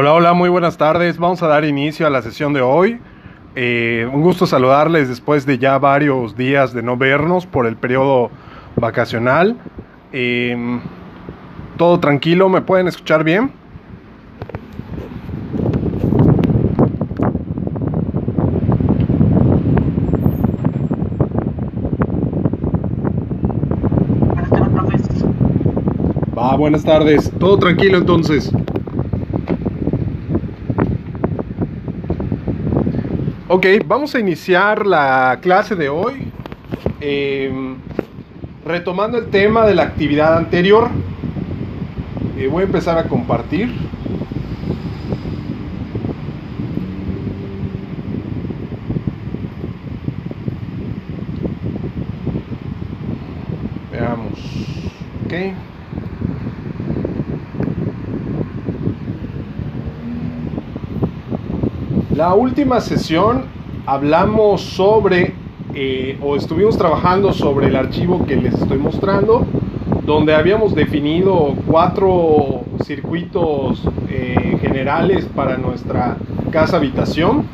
Hola, hola, muy buenas tardes. Vamos a dar inicio a la sesión de hoy. Eh, un gusto saludarles después de ya varios días de no vernos por el periodo vacacional. Eh, todo tranquilo, ¿me pueden escuchar bien? Va, buenas tardes. Todo tranquilo entonces. Ok, vamos a iniciar la clase de hoy eh, retomando el tema de la actividad anterior. Eh, voy a empezar a compartir. Veamos. Ok. La última sesión hablamos sobre, eh, o estuvimos trabajando sobre el archivo que les estoy mostrando, donde habíamos definido cuatro circuitos eh, generales para nuestra casa habitación.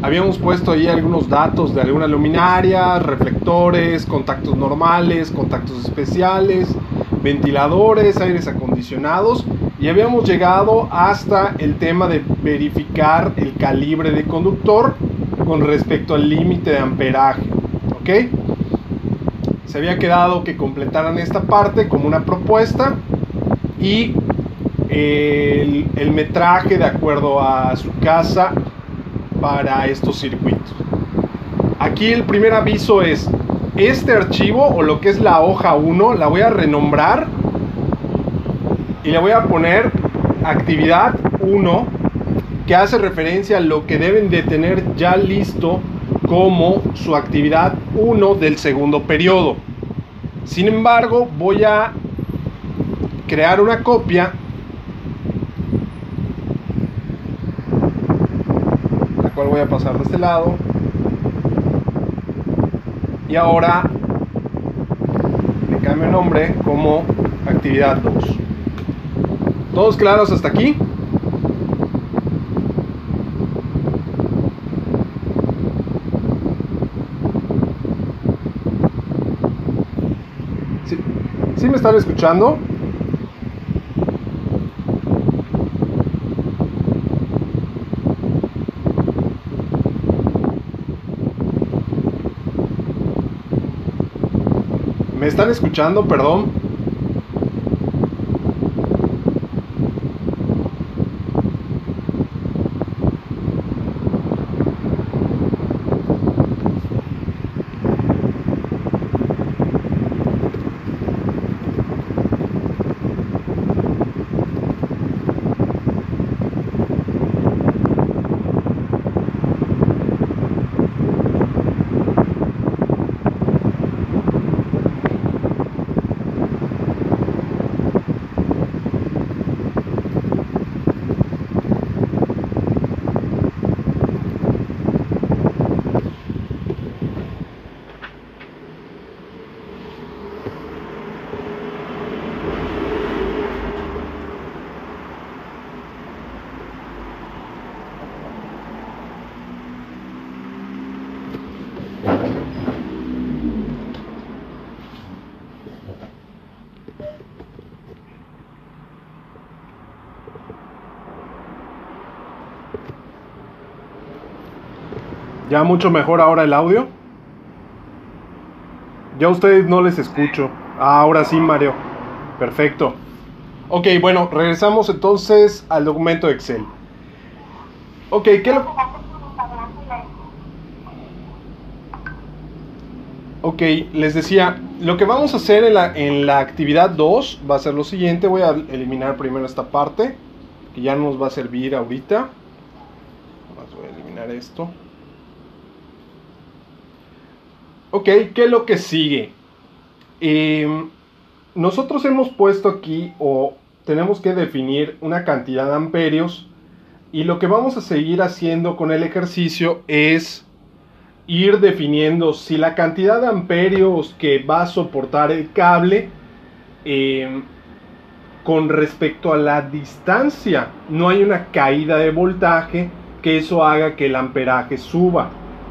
Habíamos puesto ahí algunos datos de alguna luminaria, reflectores, contactos normales, contactos especiales, ventiladores, aires acondicionados y habíamos llegado hasta el tema de verificar el calibre de conductor con respecto al límite de amperaje. ¿Ok? Se había quedado que completaran esta parte como una propuesta y el, el metraje de acuerdo a su casa para estos circuitos. Aquí el primer aviso es, este archivo o lo que es la hoja 1 la voy a renombrar y le voy a poner actividad 1 que hace referencia a lo que deben de tener ya listo como su actividad 1 del segundo periodo. Sin embargo, voy a crear una copia la cual voy a pasar de este lado y ahora le cambio el nombre como actividad 2 ¿Todos claros hasta aquí? ¿Sí, ¿Sí me están escuchando? ¿Me están escuchando? Perdón. ¿Ya mucho mejor ahora el audio? Ya ustedes no les escucho. Ah, ahora sí, Mario. Perfecto. Ok, bueno, regresamos entonces al documento de Excel. Ok, ¿qué lo... Ok, les decía, lo que vamos a hacer en la, en la actividad 2 va a ser lo siguiente. Voy a eliminar primero esta parte, que ya nos va a servir ahorita. Voy a eliminar esto. Ok, ¿qué es lo que sigue? Eh, nosotros hemos puesto aquí o tenemos que definir una cantidad de amperios y lo que vamos a seguir haciendo con el ejercicio es ir definiendo si la cantidad de amperios que va a soportar el cable eh, con respecto a la distancia. No hay una caída de voltaje que eso haga que el amperaje suba.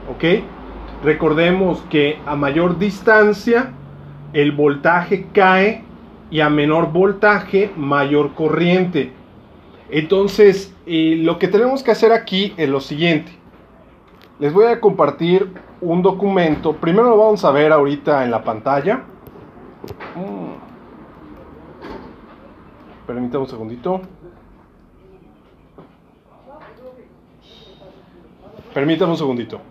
¿Ok? Recordemos que a mayor distancia el voltaje cae y a menor voltaje mayor corriente. Entonces, eh, lo que tenemos que hacer aquí es lo siguiente. Les voy a compartir un documento. Primero lo vamos a ver ahorita en la pantalla. Mm. Permítame un segundito. Permítame un segundito.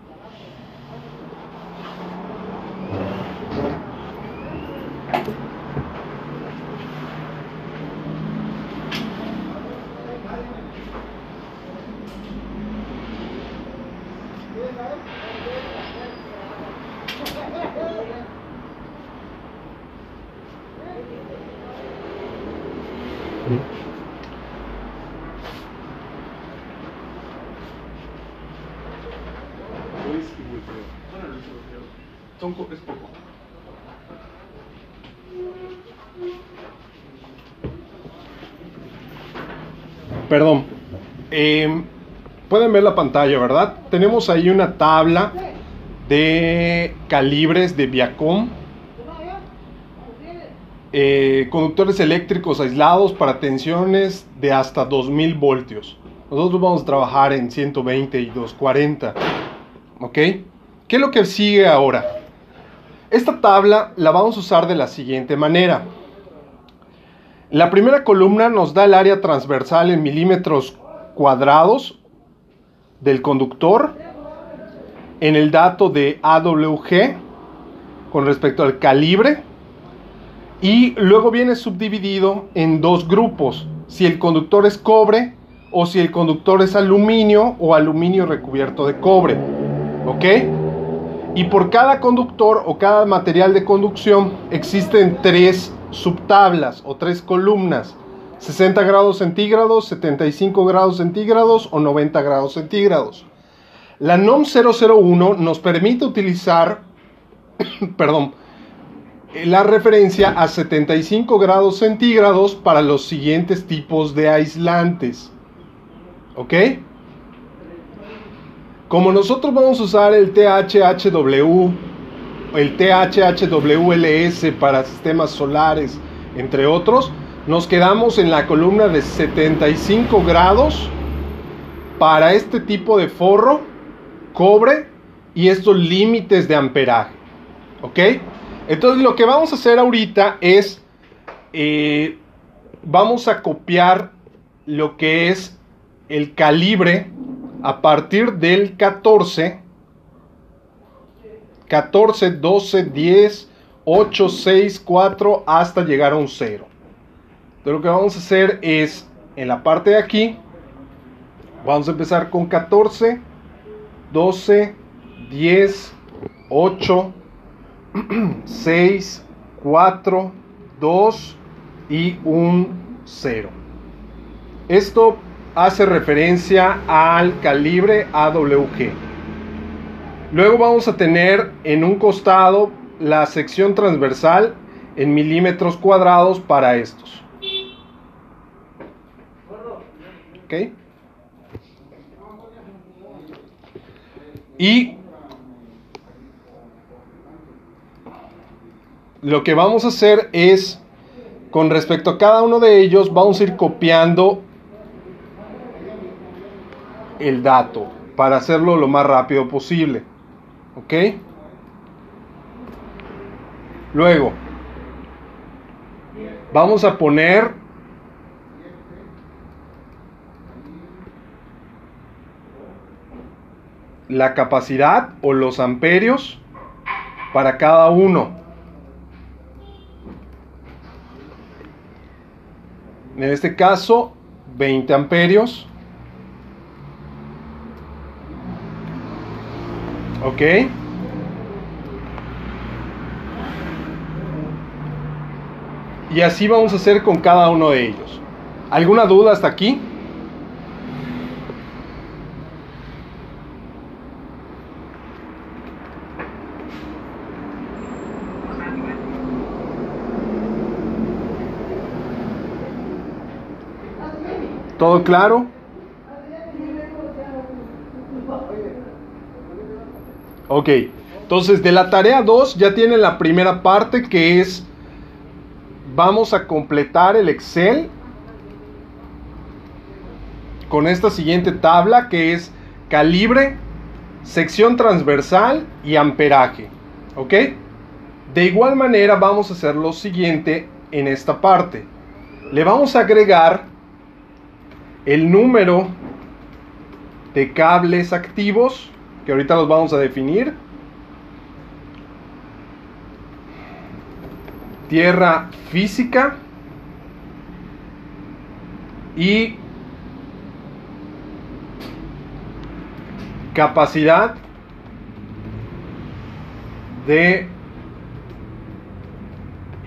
Son copias poco. Perdón. Em, pueden ver la pantalla, ¿verdad? Tenemos ahí una tabla de calibres de Viacom. Eh, conductores eléctricos aislados para tensiones de hasta 2000 voltios. Nosotros vamos a trabajar en 120 y 240. ¿Ok? ¿Qué es lo que sigue ahora? Esta tabla la vamos a usar de la siguiente manera. La primera columna nos da el área transversal en milímetros cuadrados del conductor en el dato de AWG con respecto al calibre y luego viene subdividido en dos grupos, si el conductor es cobre o si el conductor es aluminio o aluminio recubierto de cobre. ¿Ok? Y por cada conductor o cada material de conducción existen tres subtablas o tres columnas, 60 grados centígrados, 75 grados centígrados o 90 grados centígrados. La NOM 001 nos permite utilizar, perdón, la referencia a 75 grados centígrados para los siguientes tipos de aislantes. ¿Ok? Como nosotros vamos a usar el THHW el THHWLS para sistemas solares, entre otros, nos quedamos en la columna de 75 grados para este tipo de forro, cobre y estos límites de amperaje. ¿Ok? Entonces lo que vamos a hacer ahorita es, eh, vamos a copiar lo que es el calibre a partir del 14 14, 12, 10, 8, 6, 4 hasta llegar a un 0. Entonces lo que vamos a hacer es en la parte de aquí, vamos a empezar con 14, 12, 10, 8, 6, 4, 2 y un 0. Esto hace referencia al calibre AWG. Luego vamos a tener en un costado la sección transversal en milímetros cuadrados para estos. Y lo que vamos a hacer es, con respecto a cada uno de ellos, vamos a ir copiando el dato para hacerlo lo más rápido posible. ¿Ok? Luego, vamos a poner la capacidad o los amperios para cada uno. En este caso, 20 amperios. ¿Ok? Y así vamos a hacer con cada uno de ellos. ¿Alguna duda hasta aquí? ¿Todo claro? Ok, entonces de la tarea 2 ya tiene la primera parte que es, vamos a completar el Excel con esta siguiente tabla que es calibre, sección transversal y amperaje. ¿Ok? De igual manera vamos a hacer lo siguiente en esta parte. Le vamos a agregar el número de cables activos, que ahorita los vamos a definir. Tierra física y capacidad de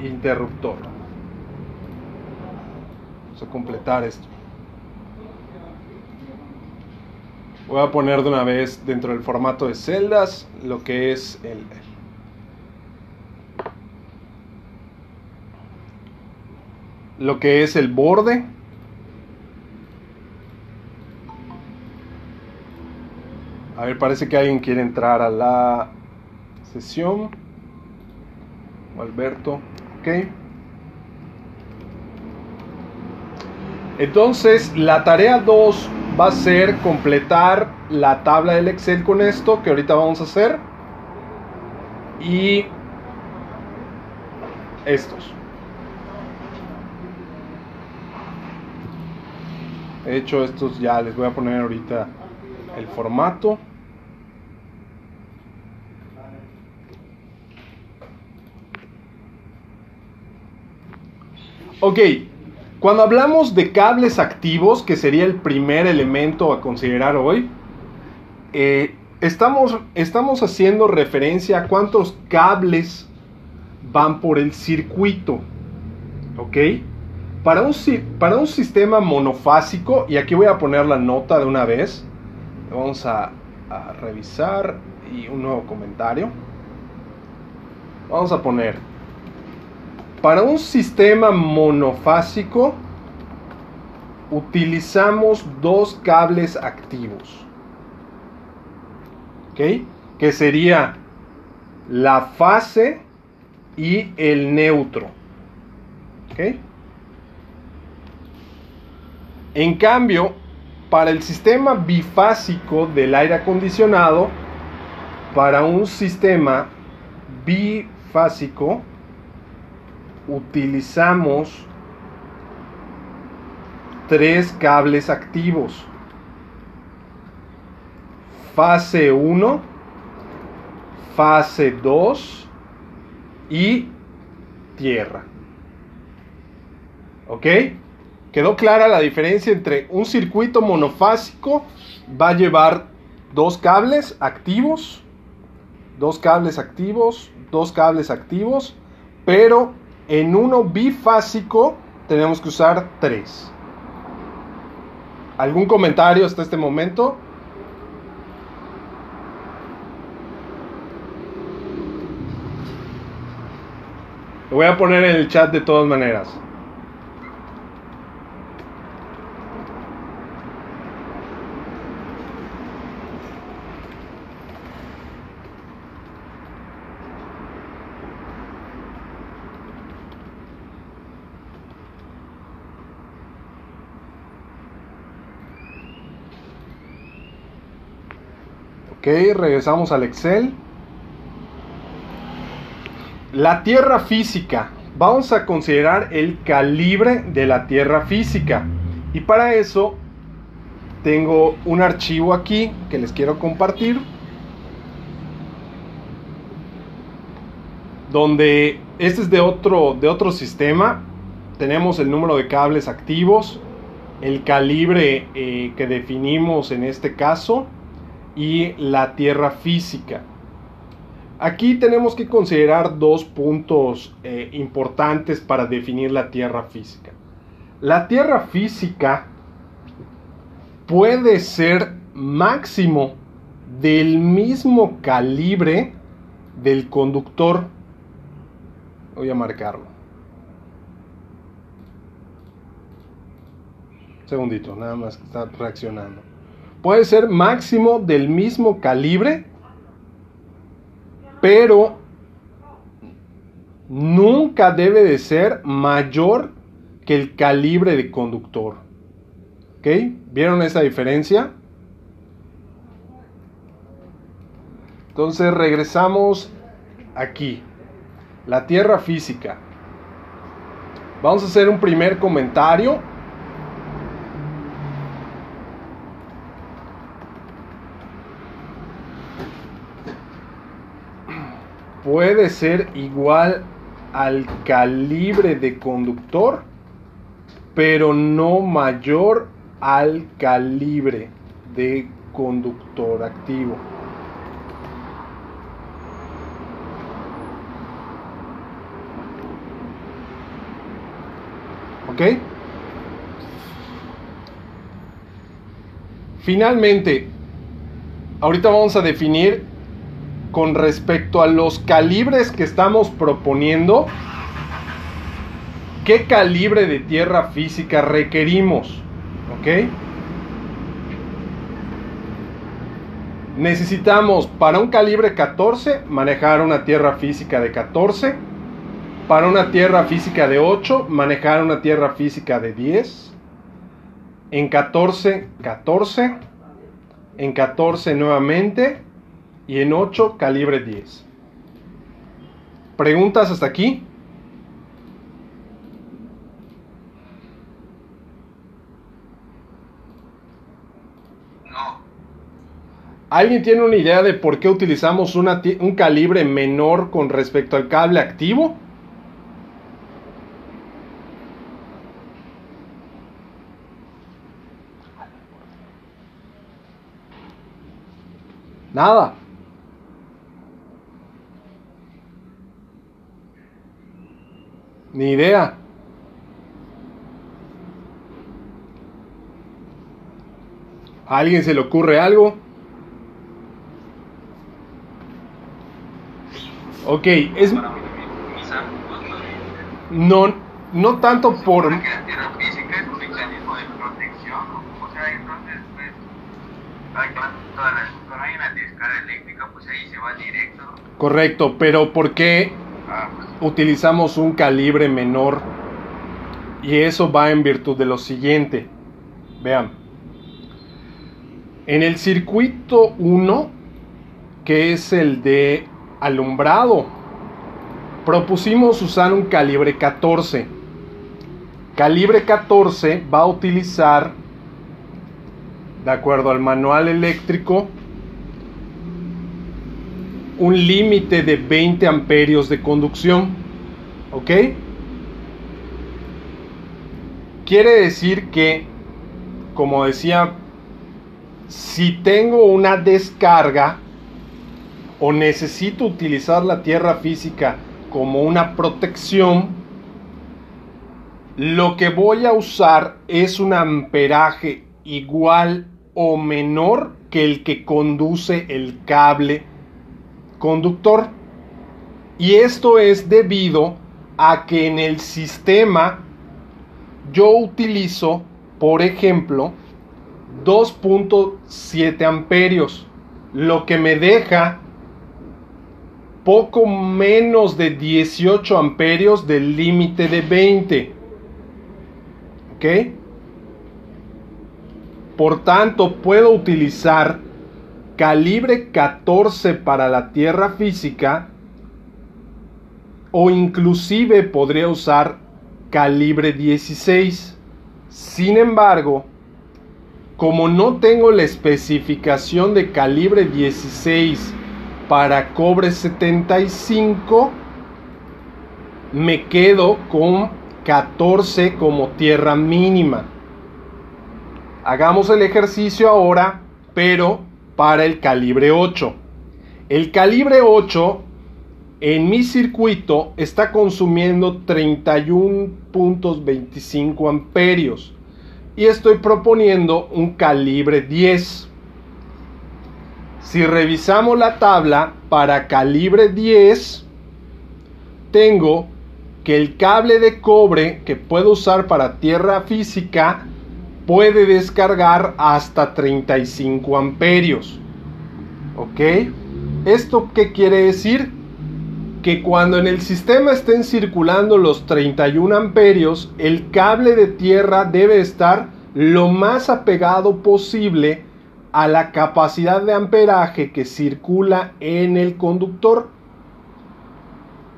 interruptor. Vamos a completar esto. Voy a poner de una vez dentro del formato de celdas lo que es el, lo que es el borde. A ver, parece que alguien quiere entrar a la sesión. Alberto, ok. Entonces, la tarea 2 va a ser completar la tabla del Excel con esto, que ahorita vamos a hacer. Y estos. De hecho, estos ya les voy a poner ahorita el formato. Ok, cuando hablamos de cables activos, que sería el primer elemento a considerar hoy, eh, estamos, estamos haciendo referencia a cuántos cables van por el circuito. ¿Ok? Para un, para un sistema monofásico, y aquí voy a poner la nota de una vez, vamos a, a revisar y un nuevo comentario. Vamos a poner para un sistema monofásico utilizamos dos cables activos. ¿Ok? Que sería la fase y el neutro. ¿Ok? En cambio, para el sistema bifásico del aire acondicionado, para un sistema bifásico, utilizamos tres cables activos. Fase 1, fase 2 y tierra. ¿Ok? ¿Quedó clara la diferencia entre un circuito monofásico va a llevar dos cables activos, dos cables activos, dos cables activos, pero en uno bifásico tenemos que usar tres. ¿Algún comentario hasta este momento? Lo voy a poner en el chat de todas maneras. Regresamos al Excel. La tierra física. Vamos a considerar el calibre de la tierra física. Y para eso tengo un archivo aquí que les quiero compartir. Donde este es de otro, de otro sistema. Tenemos el número de cables activos, el calibre eh, que definimos en este caso y la tierra física. Aquí tenemos que considerar dos puntos eh, importantes para definir la tierra física. La tierra física puede ser máximo del mismo calibre del conductor. Voy a marcarlo. segundito, nada más que está reaccionando. Puede ser máximo del mismo calibre, pero nunca debe de ser mayor que el calibre de conductor. ¿Ok? ¿Vieron esa diferencia? Entonces regresamos aquí. La Tierra física. Vamos a hacer un primer comentario. Puede ser igual al calibre de conductor, pero no mayor al calibre de conductor activo. ¿Ok? Finalmente, ahorita vamos a definir con respecto a los calibres que estamos proponiendo, qué calibre de tierra física requerimos. ¿Ok? Necesitamos para un calibre 14 manejar una tierra física de 14. Para una tierra física de 8 manejar una tierra física de 10. En 14, 14. En 14 nuevamente y en 8 calibre 10. ¿Preguntas hasta aquí? No. ¿Alguien tiene una idea de por qué utilizamos una un calibre menor con respecto al cable activo? Nada. Ni idea. ¿A alguien se le ocurre algo? Ok, es... No, no tanto por... Correcto, pero ¿por qué utilizamos un calibre menor? Y eso va en virtud de lo siguiente. Vean. En el circuito 1, que es el de alumbrado, propusimos usar un calibre 14. Calibre 14 va a utilizar, de acuerdo al manual eléctrico, un límite de 20 amperios de conducción. ¿Ok? Quiere decir que, como decía, si tengo una descarga o necesito utilizar la tierra física como una protección, lo que voy a usar es un amperaje igual o menor que el que conduce el cable conductor. Y esto es debido a que en el sistema yo utilizo, por ejemplo, 2.7 amperios, lo que me deja poco menos de 18 amperios del límite de 20. ¿Ok? Por tanto, puedo utilizar calibre 14 para la tierra física o inclusive podría usar calibre 16. Sin embargo, como no tengo la especificación de calibre 16 para cobre 75, me quedo con 14 como tierra mínima. Hagamos el ejercicio ahora, pero para el calibre 8. El calibre 8 en mi circuito está consumiendo 31.25 amperios y estoy proponiendo un calibre 10. Si revisamos la tabla para calibre 10, tengo que el cable de cobre que puedo usar para tierra física puede descargar hasta 35 amperios. ¿Ok? ¿Esto qué quiere decir? Que cuando en el sistema estén circulando los 31 amperios, el cable de tierra debe estar lo más apegado posible a la capacidad de amperaje que circula en el conductor.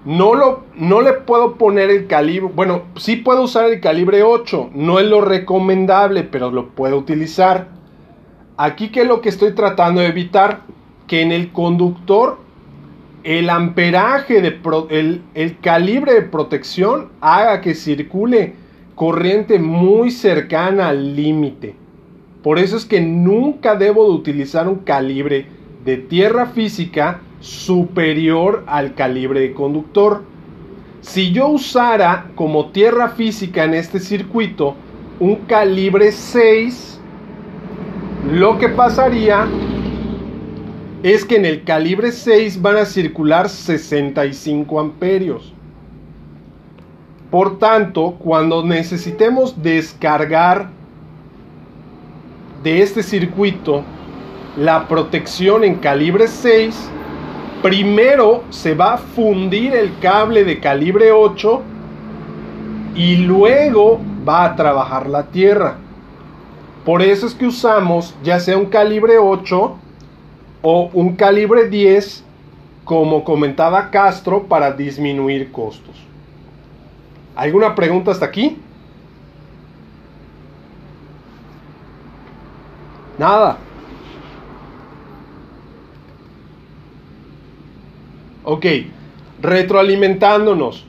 No, lo, no le puedo poner el calibre, bueno, sí puedo usar el calibre 8, no es lo recomendable, pero lo puedo utilizar. Aquí que es lo que estoy tratando de evitar, que en el conductor el amperaje, de el, el calibre de protección haga que circule corriente muy cercana al límite. Por eso es que nunca debo de utilizar un calibre de tierra física superior al calibre de conductor. Si yo usara como tierra física en este circuito un calibre 6, lo que pasaría es que en el calibre 6 van a circular 65 amperios. Por tanto, cuando necesitemos descargar de este circuito la protección en calibre 6, primero se va a fundir el cable de calibre 8 y luego va a trabajar la tierra. Por eso es que usamos ya sea un calibre 8 o un calibre 10, como comentaba Castro, para disminuir costos. ¿Alguna pregunta hasta aquí? Nada. Ok, retroalimentándonos.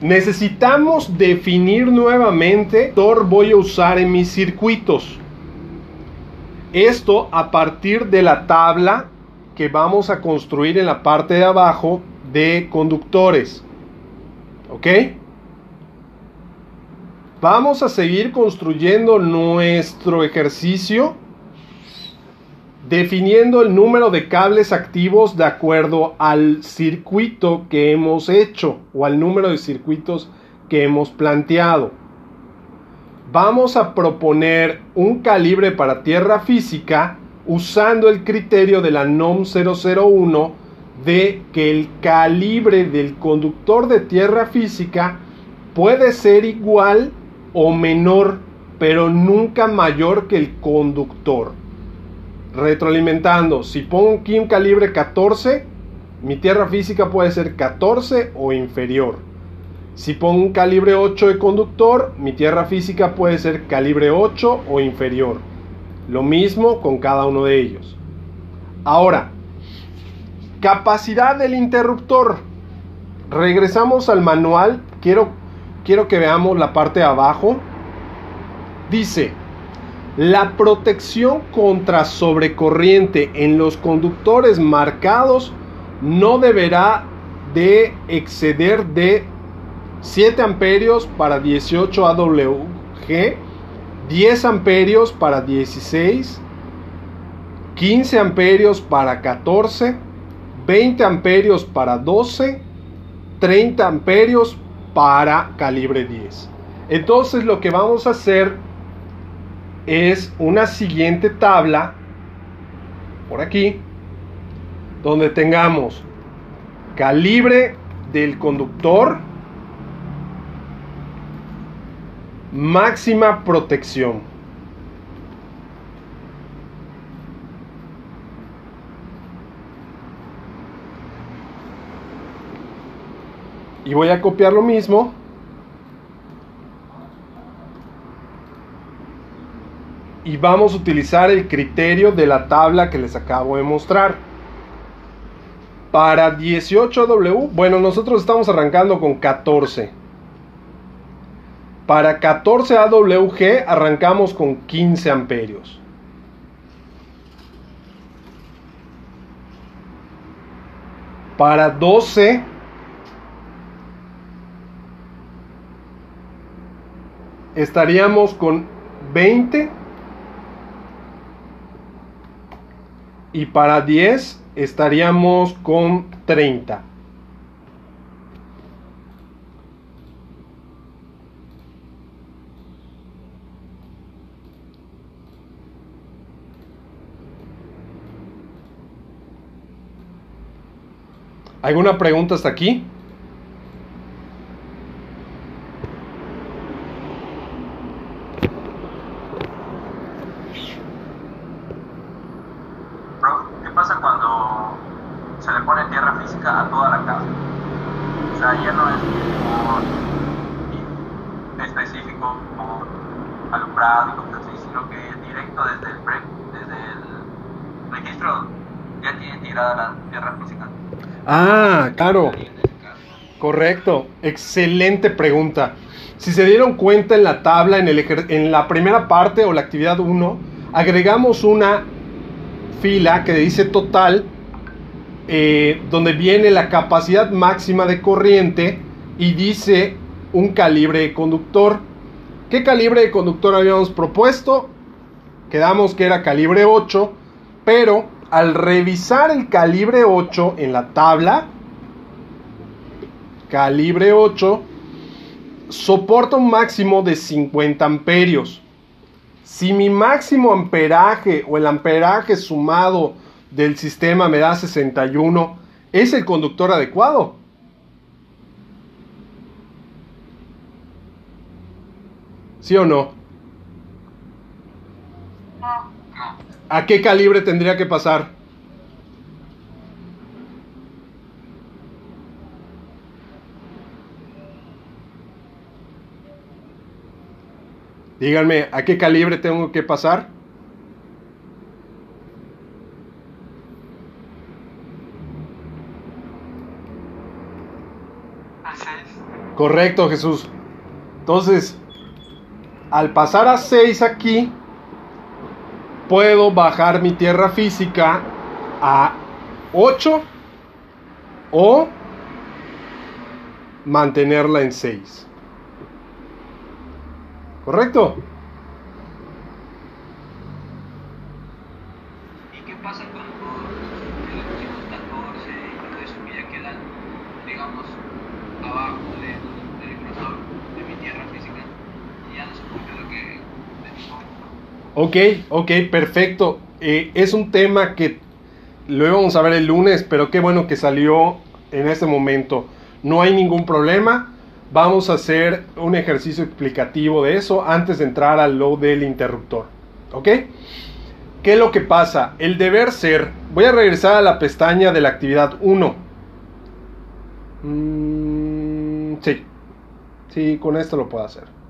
Necesitamos definir nuevamente qué voy a usar en mis circuitos. Esto a partir de la tabla que vamos a construir en la parte de abajo de conductores. ¿Ok? Vamos a seguir construyendo nuestro ejercicio definiendo el número de cables activos de acuerdo al circuito que hemos hecho o al número de circuitos que hemos planteado vamos a proponer un calibre para tierra física usando el criterio de la NOM 001 de que el calibre del conductor de tierra física puede ser igual o menor, pero nunca mayor que el conductor. Retroalimentando, si pongo aquí un calibre 14, mi tierra física puede ser 14 o inferior. Si pongo un calibre 8 de conductor, mi tierra física puede ser calibre 8 o inferior. Lo mismo con cada uno de ellos. Ahora, capacidad del interruptor. Regresamos al manual. Quiero, quiero que veamos la parte de abajo. Dice, la protección contra sobrecorriente en los conductores marcados no deberá de exceder de 7 amperios para 18 AWG, 10 amperios para 16, 15 amperios para 14, 20 amperios para 12, 30 amperios para calibre 10. Entonces lo que vamos a hacer es una siguiente tabla por aquí donde tengamos calibre del conductor máxima protección. Y voy a copiar lo mismo. Y vamos a utilizar el criterio de la tabla que les acabo de mostrar. Para 18W, bueno, nosotros estamos arrancando con 14. Para 14 AWG arrancamos con 15 amperios. Para 12 estaríamos con 20 y para 10 estaríamos con 30. ¿Alguna pregunta hasta aquí? Toda la casa? O sea, ya no es específico como alumbrado y cosas así, sino que directo desde el, desde el registro ya tiene tirada la tierra física. Ah, claro. Correcto. Excelente pregunta. Si se dieron cuenta en la tabla, en, el en la primera parte o la actividad 1, agregamos una fila que dice total, eh, donde viene la capacidad máxima de corriente y dice un calibre de conductor. ¿Qué calibre de conductor habíamos propuesto? Quedamos que era calibre 8, pero al revisar el calibre 8 en la tabla, calibre 8, soporta un máximo de 50 amperios. Si mi máximo amperaje o el amperaje sumado del sistema me da 61, ¿es el conductor adecuado? ¿Sí o no? ¿A qué calibre tendría que pasar? Díganme, ¿a qué calibre tengo que pasar? 6. Correcto, Jesús. Entonces, al pasar a 6 aquí, puedo bajar mi tierra física a 8 o mantenerla en 6. ¿Correcto? ¿Y qué pasa cuando le pusimos 14 y todo eso que ya quedan, digamos, abajo del, del grosor de mi tierra física? Y ya no se cumple lo que Ok, ok, perfecto. Eh, es un tema que lo íbamos a ver el lunes, pero qué bueno que salió en este momento. No hay ningún problema. Vamos a hacer un ejercicio explicativo de eso antes de entrar al load del interruptor. ¿Ok? ¿Qué es lo que pasa? El deber ser. Voy a regresar a la pestaña de la actividad 1. Mm, sí. Sí, con esto lo puedo hacer.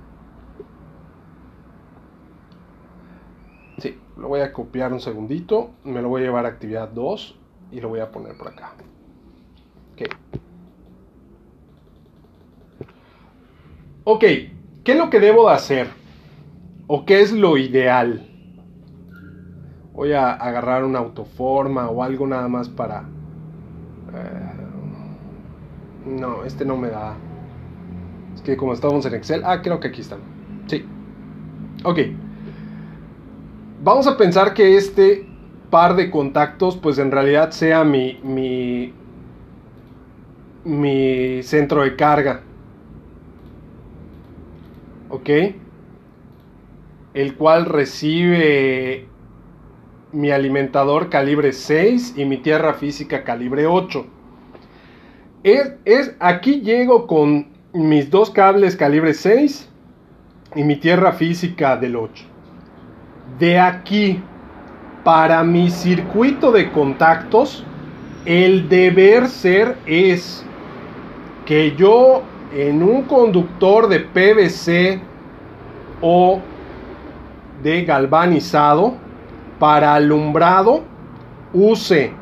Sí, lo voy a copiar un segundito. Me lo voy a llevar a actividad 2 y lo voy a poner por acá. Ok. Ok, ¿qué es lo que debo de hacer? ¿O qué es lo ideal? Voy a agarrar una autoforma o algo nada más para... Eh, no, este no me da. Es que como estamos en Excel... Ah, creo que aquí están. Sí. Ok. Vamos a pensar que este par de contactos pues en realidad sea mi, mi, mi centro de carga. ¿Ok? El cual recibe mi alimentador calibre 6 y mi tierra física calibre 8. Es, es, aquí llego con mis dos cables calibre 6 y mi tierra física del 8. De aquí, para mi circuito de contactos, el deber ser es que yo en un conductor de PVC o de galvanizado para alumbrado use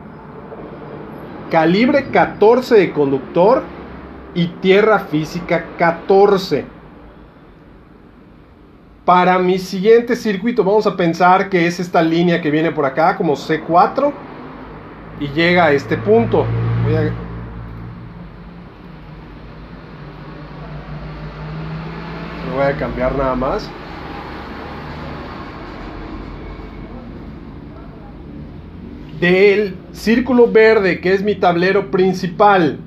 calibre 14 de conductor y tierra física 14. Para mi siguiente circuito vamos a pensar que es esta línea que viene por acá como C4 y llega a este punto. Voy a... Voy a cambiar nada más. Del círculo verde que es mi tablero principal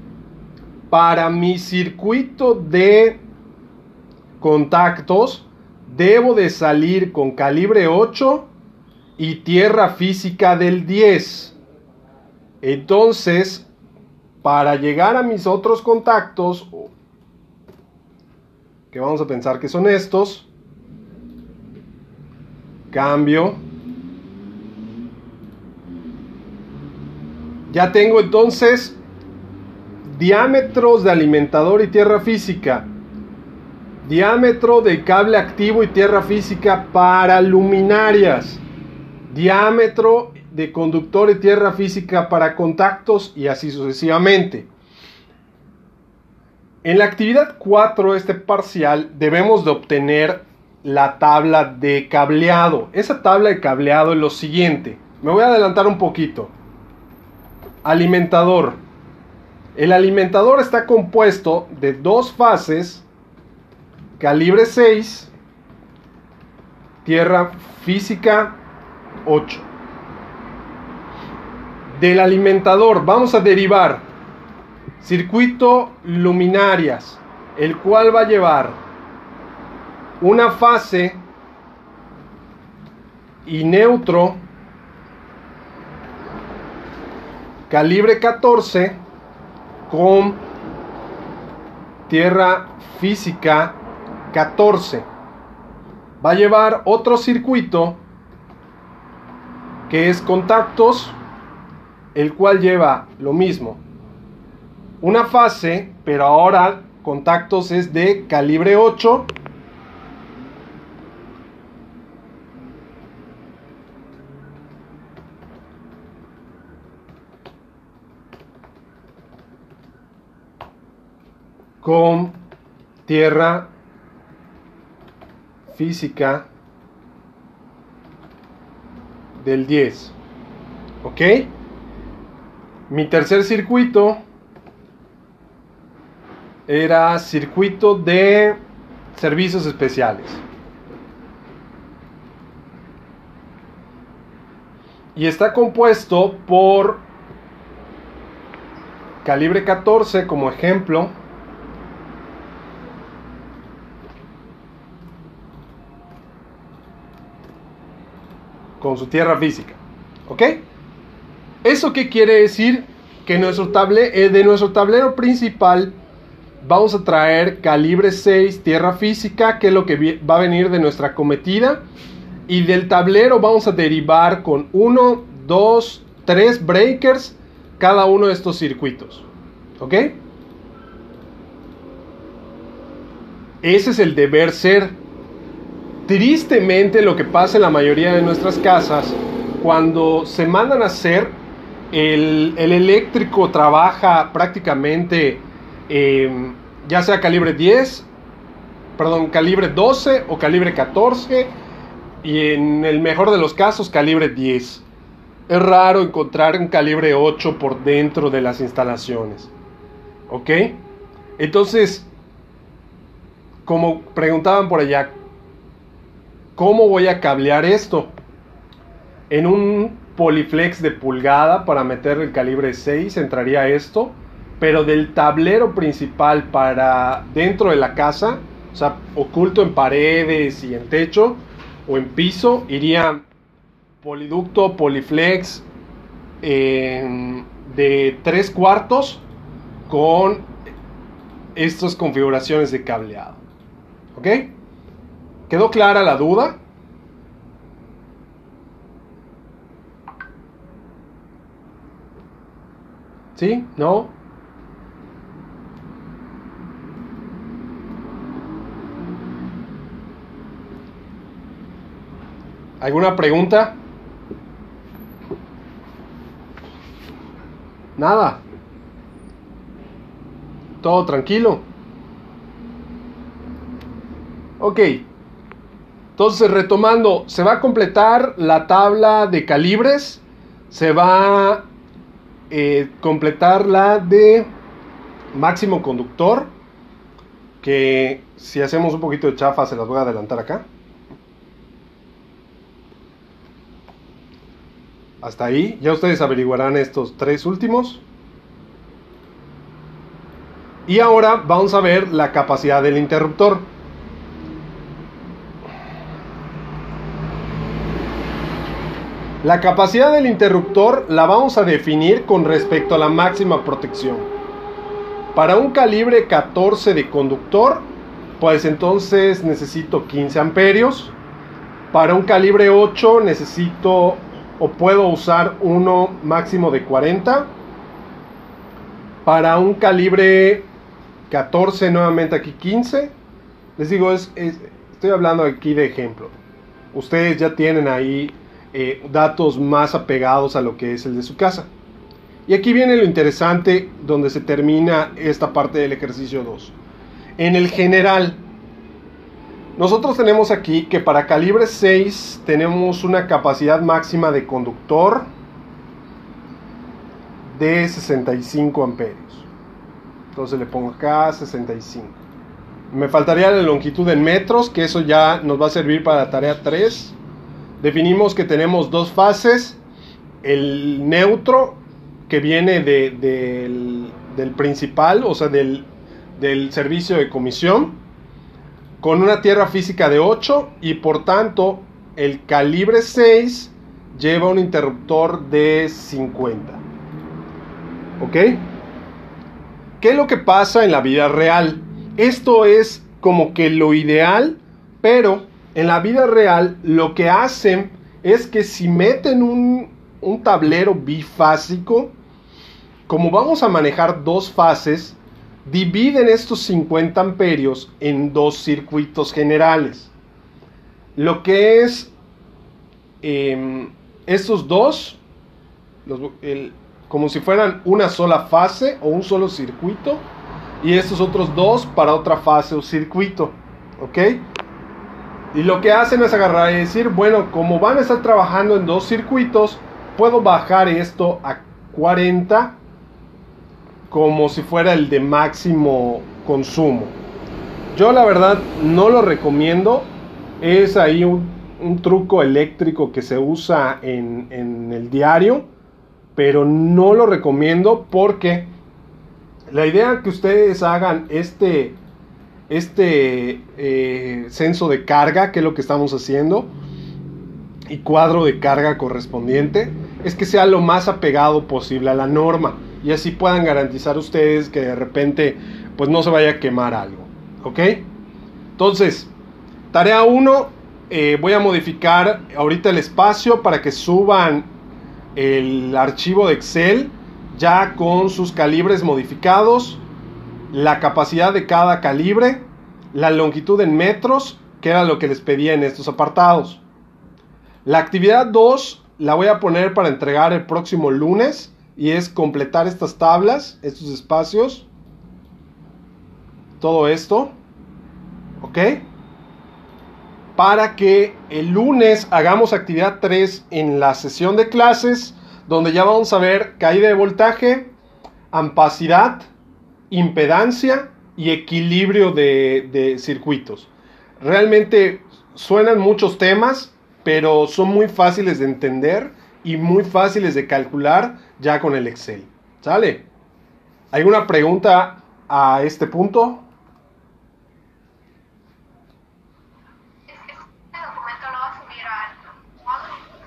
para mi circuito de contactos debo de salir con calibre 8 y tierra física del 10. Entonces, para llegar a mis otros contactos, que vamos a pensar que son estos, cambio, ya tengo entonces diámetros de alimentador y tierra física, diámetro de cable activo y tierra física para luminarias, diámetro de conductor y tierra física para contactos y así sucesivamente. En la actividad 4, este parcial, debemos de obtener la tabla de cableado. Esa tabla de cableado es lo siguiente. Me voy a adelantar un poquito. Alimentador. El alimentador está compuesto de dos fases, calibre 6, tierra física 8. Del alimentador vamos a derivar circuito luminarias, el cual va a llevar una fase y neutro calibre 14 con tierra física 14. Va a llevar otro circuito que es contactos, el cual lleva lo mismo. Una fase, pero ahora contactos es de calibre 8. con tierra física del 10. ¿Ok? Mi tercer circuito era circuito de servicios especiales. Y está compuesto por calibre 14 como ejemplo. Con su tierra física. ¿Ok? ¿Eso qué quiere decir? Que nuestro eh, de nuestro tablero principal vamos a traer calibre 6 tierra física, que es lo que va a venir de nuestra cometida. Y del tablero vamos a derivar con 1, 2, 3 breakers cada uno de estos circuitos. ¿Ok? Ese es el deber ser. Tristemente lo que pasa en la mayoría de nuestras casas, cuando se mandan a hacer, el, el eléctrico trabaja prácticamente eh, ya sea calibre 10, perdón, calibre 12 o calibre 14 y en el mejor de los casos calibre 10. Es raro encontrar un calibre 8 por dentro de las instalaciones. ¿Ok? Entonces, como preguntaban por allá, ¿cómo voy a cablear esto? En un poliflex de pulgada para meter el calibre 6 entraría esto, pero del tablero principal para dentro de la casa, o sea, oculto en paredes y en techo o en piso, iría poliducto, poliflex de 3 cuartos con estas configuraciones de cableado. ¿Ok? ¿Quedó clara la duda? ¿Sí? ¿No? ¿Alguna pregunta? Nada. Todo tranquilo. Ok. Entonces, retomando, se va a completar la tabla de calibres. Se va a eh, completar la de máximo conductor. Que si hacemos un poquito de chafa, se las voy a adelantar acá. Hasta ahí. Ya ustedes averiguarán estos tres últimos. Y ahora vamos a ver la capacidad del interruptor. La capacidad del interruptor la vamos a definir con respecto a la máxima protección. Para un calibre 14 de conductor, pues entonces necesito 15 amperios. Para un calibre 8 necesito o puedo usar uno máximo de 40. Para un calibre 14, nuevamente aquí 15. Les digo, es, estoy hablando aquí de ejemplo. Ustedes ya tienen ahí eh, datos más apegados a lo que es el de su casa. Y aquí viene lo interesante donde se termina esta parte del ejercicio 2. En el general, nosotros tenemos aquí que para calibre 6 tenemos una capacidad máxima de conductor de 65 amperios. Entonces le pongo acá 65. Me faltaría la longitud en metros, que eso ya nos va a servir para la tarea 3. Definimos que tenemos dos fases. El neutro, que viene del, principal, o sea, del, del servicio de comisión, con una tierra física de 8 y por tanto el calibre 6 lleva un interruptor de 50. ¿Ok? ¿Qué es lo que pasa en la vida real? Esto es como que lo ideal, pero en la vida real lo que hacen es que si meten un, un tablero bifásico, como vamos a manejar dos fases, dividen estos 50 amperios en dos circuitos generales. Lo que es em, estos dos, como si fueran una sola fase o un solo circuito y estos otros dos para otra fase o circuito, ¿ok? Y lo que hacen es agarrar y decir, bueno, como van a estar trabajando en dos circuitos, puedo bajar esto a 40 como si fuera el de máximo consumo. Yo la verdad no lo recomiendo, es ahí un, truco eléctrico que se usa en, en el diario pero no lo recomiendo porque la idea que ustedes hagan este, este eh, censo de carga, que es lo que estamos haciendo, y cuadro de carga correspondiente, es que sea lo más apegado posible a la norma y así puedan garantizar ustedes que de repente pues no se vaya a quemar algo. ¿Ok? Entonces, tarea 1, eh, voy a modificar ahorita el espacio para que suban el archivo de Excel ya con sus calibres modificados, la capacidad de cada calibre, la longitud en metros, que era lo que les pedía en estos apartados. La actividad 2 la voy a poner para entregar el próximo lunes y es completar estas tablas, estos espacios, todo esto, ¿ok? para que el lunes hagamos actividad 3 en la sesión de clases, donde ya vamos a ver caída de voltaje, ampacidad, impedancia y equilibrio de, circuitos. Realmente suenan muchos temas, pero son muy fáciles de entender y muy fáciles de calcular ya con el Excel. ¿Sale? ¿Alguna pregunta a este punto?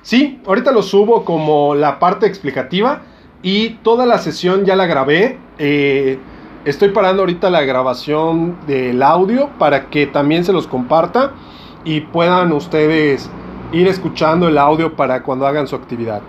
Sí, ahorita lo subo como la parte explicativa y toda la sesión ya la grabé. Eh, estoy parando ahorita la grabación del audio para que también se los comparta y puedan ustedes ir escuchando el audio para cuando hagan su actividad.